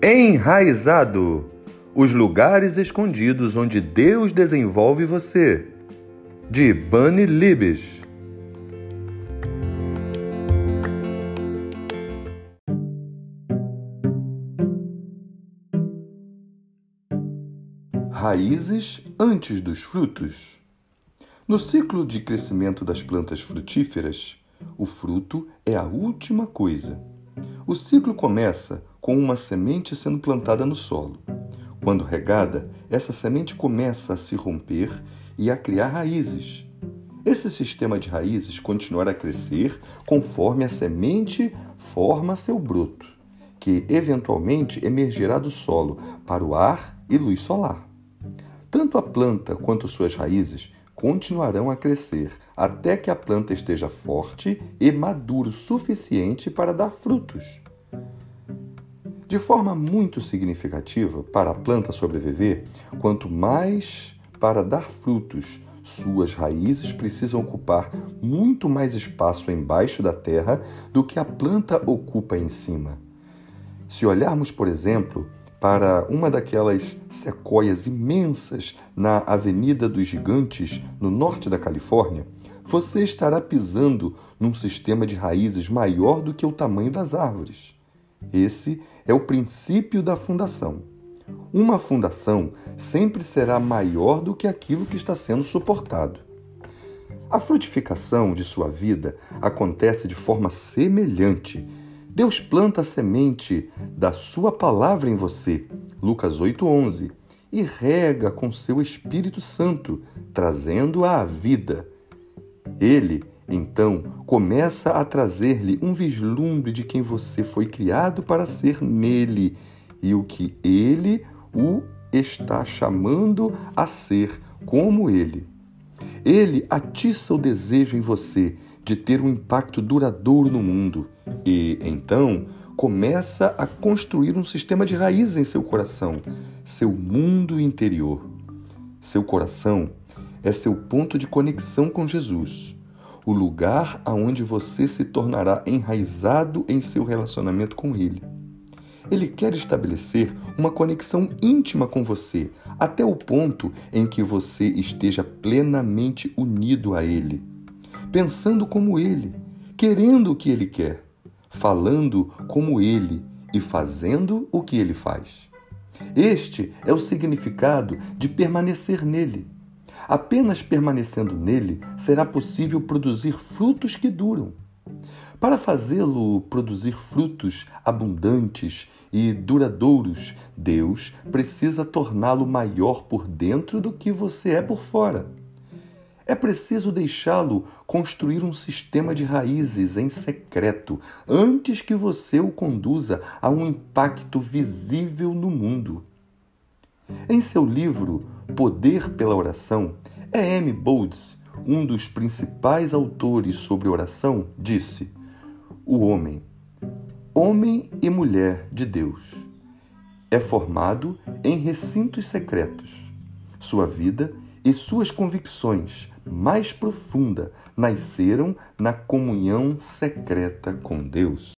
Enraizado os lugares escondidos onde Deus desenvolve você. De Bunny Libes. Raízes antes dos frutos. No ciclo de crescimento das plantas frutíferas, o fruto é a última coisa. O ciclo começa com uma semente sendo plantada no solo. Quando regada, essa semente começa a se romper e a criar raízes. Esse sistema de raízes continuará a crescer conforme a semente forma seu broto, que eventualmente emergirá do solo para o ar e luz solar. Tanto a planta quanto suas raízes continuarão a crescer até que a planta esteja forte e madura o suficiente para dar frutos. De forma muito significativa, para a planta sobreviver, quanto mais para dar frutos, suas raízes precisam ocupar muito mais espaço embaixo da terra do que a planta ocupa em cima. Se olharmos, por exemplo, para uma daquelas sequoias imensas na Avenida dos Gigantes, no norte da Califórnia, você estará pisando num sistema de raízes maior do que o tamanho das árvores. Esse é o princípio da fundação. Uma fundação sempre será maior do que aquilo que está sendo suportado. A frutificação de sua vida acontece de forma semelhante Deus planta a semente da sua palavra em você, Lucas 8:11, e rega com seu Espírito Santo, trazendo-a à vida. Ele, então, começa a trazer-lhe um vislumbre de quem você foi criado para ser nele e o que ele o está chamando a ser como ele. Ele atiça o desejo em você de ter um impacto duradouro no mundo e, então, começa a construir um sistema de raízes em seu coração, seu mundo interior. Seu coração é seu ponto de conexão com Jesus, o lugar aonde você se tornará enraizado em seu relacionamento com Ele. Ele quer estabelecer uma conexão íntima com você, até o ponto em que você esteja plenamente unido a Ele pensando como ele, querendo o que ele quer, falando como ele e fazendo o que ele faz. Este é o significado de permanecer nele. Apenas permanecendo nele será possível produzir frutos que duram. Para fazê-lo produzir frutos abundantes e duradouros, Deus precisa torná-lo maior por dentro do que você é por fora. É preciso deixá-lo construir um sistema de raízes em secreto antes que você o conduza a um impacto visível no mundo. Em seu livro Poder pela Oração, E.M. Boulds, um dos principais autores sobre oração, disse: O homem, homem e mulher de Deus, é formado em recintos secretos. Sua vida e suas convicções mais profunda nasceram na comunhão secreta com Deus.